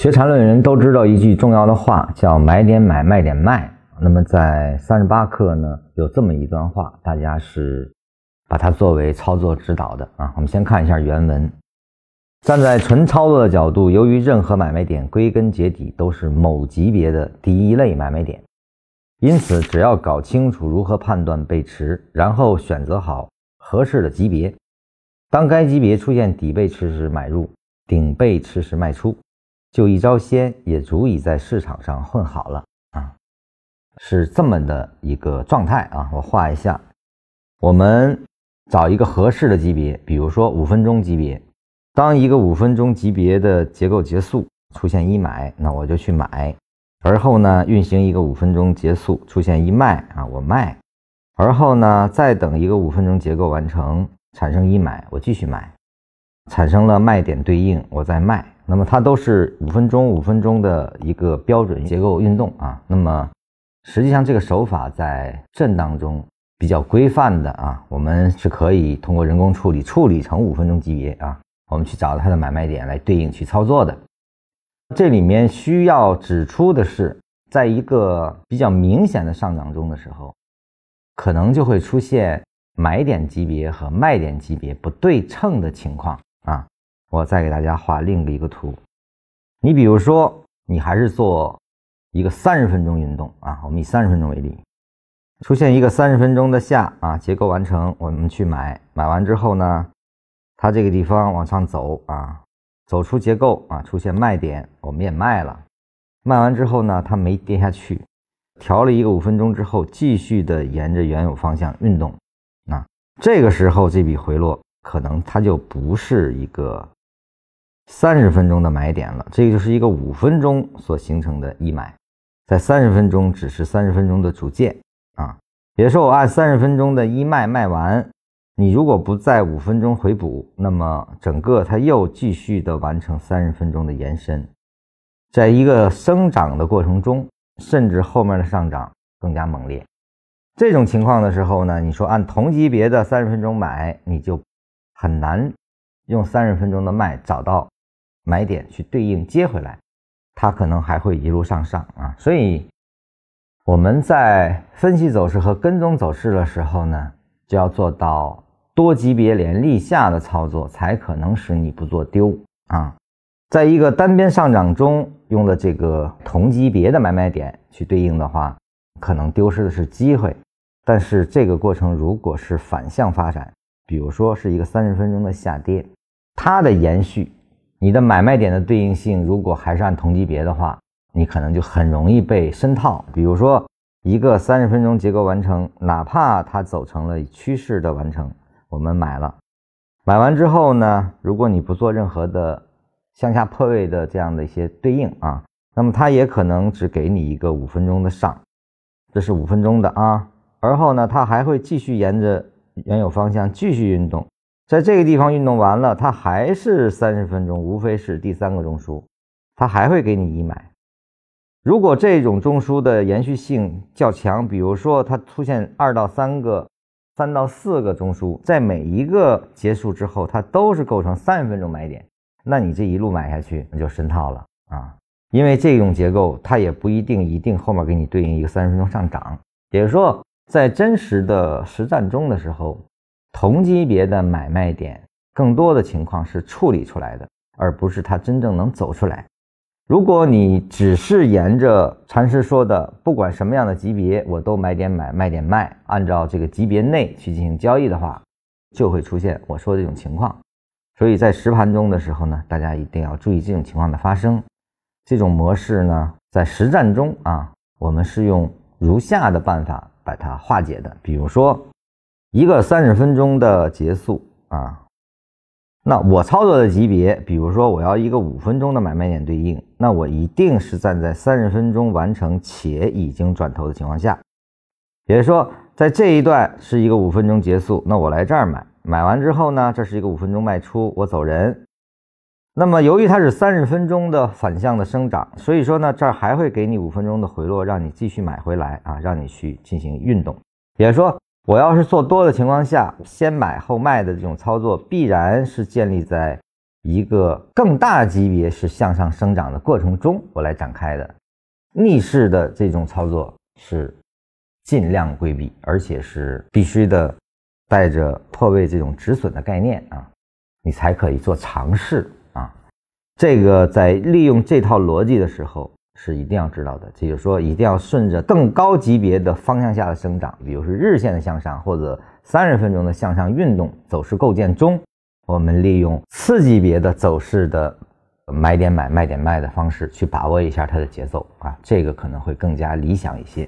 学缠论的人都知道一句重要的话，叫“买点买，卖点卖”。那么在三十八课呢，有这么一段话，大家是把它作为操作指导的啊。我们先看一下原文。站在纯操作的角度，由于任何买卖点归根结底都是某级别的第一类买卖点，因此只要搞清楚如何判断背驰，然后选择好合适的级别，当该级别出现底背驰时买入，顶背驰时卖出。就一招鲜，也足以在市场上混好了啊，是这么的一个状态啊。我画一下，我们找一个合适的级别，比如说五分钟级别。当一个五分钟级别的结构结束，出现一买，那我就去买。而后呢，运行一个五分钟结束，出现一卖啊，我卖。而后呢，再等一个五分钟结构完成，产生一买，我继续买。产生了卖点对应，我再卖。那么它都是五分钟五分钟的一个标准结构运动啊。那么实际上这个手法在震当中比较规范的啊，我们是可以通过人工处理处理成五分钟级别啊，我们去找它的买卖点来对应去操作的。这里面需要指出的是，在一个比较明显的上涨中的时候，可能就会出现买点级别和卖点级别不对称的情况啊。我再给大家画另一个图，你比如说，你还是做一个三十分钟运动啊，我们以三十分钟为例，出现一个三十分钟的下啊，结构完成，我们去买，买完之后呢，它这个地方往上走啊，走出结构啊，出现卖点，我们也卖了，卖完之后呢，它没跌下去，调了一个五分钟之后，继续的沿着原有方向运动，啊，这个时候这笔回落可能它就不是一个。三十分钟的买点了，这个就是一个五分钟所形成的一买，在三十分钟只是三十分钟的主件啊。比如说我按三十分钟的一卖卖完，你如果不在五分钟回补，那么整个它又继续的完成三十分钟的延伸，在一个生长的过程中，甚至后面的上涨更加猛烈。这种情况的时候呢，你说按同级别的三十分钟买，你就很难用三十分钟的卖找到。买点去对应接回来，它可能还会一路上上啊，所以我们在分析走势和跟踪走势的时候呢，就要做到多级别连立下的操作，才可能使你不做丢啊。在一个单边上涨中用的这个同级别的买卖点去对应的话，可能丢失的是机会。但是这个过程如果是反向发展，比如说是一个三十分钟的下跌，它的延续。你的买卖点的对应性，如果还是按同级别的话，你可能就很容易被深套。比如说，一个三十分钟结构完成，哪怕它走成了趋势的完成，我们买了，买完之后呢，如果你不做任何的向下破位的这样的一些对应啊，那么它也可能只给你一个五分钟的上，这是五分钟的啊，而后呢，它还会继续沿着原有方向继续运动。在这个地方运动完了，它还是三十分钟，无非是第三个中枢，它还会给你一买。如果这种中枢的延续性较强，比如说它出现二到三个、三到四个中枢，在每一个结束之后，它都是构成三十分钟买点，那你这一路买下去，那就深套了啊！因为这种结构，它也不一定一定后面给你对应一个三十分钟上涨。也就是说，在真实的实战中的时候。同级别的买卖点，更多的情况是处理出来的，而不是它真正能走出来。如果你只是沿着禅师说的，不管什么样的级别，我都买点买，卖点卖，按照这个级别内去进行交易的话，就会出现我说的这种情况。所以在实盘中的时候呢，大家一定要注意这种情况的发生。这种模式呢，在实战中啊，我们是用如下的办法把它化解的，比如说。一个三十分钟的结束啊，那我操作的级别，比如说我要一个五分钟的买卖点对应，那我一定是站在三十分钟完成且已经转头的情况下，也就是说，在这一段是一个五分钟结束，那我来这儿买，买完之后呢，这是一个五分钟卖出，我走人。那么由于它是三十分钟的反向的生长，所以说呢，这儿还会给你五分钟的回落，让你继续买回来啊，让你去进行运动，也就是说。我要是做多的情况下，先买后卖的这种操作，必然是建立在一个更大级别是向上生长的过程中，我来展开的。逆势的这种操作是尽量规避，而且是必须的，带着破位这种止损的概念啊，你才可以做尝试啊。这个在利用这套逻辑的时候是一定要知道的，也就是说，一定要顺着更高级别的方向下的生长，比如是日线的向上或者三十分钟的向上运动走势构建中，我们利用次级别的走势的。买点买，卖点卖的方式去把握一下它的节奏啊，这个可能会更加理想一些。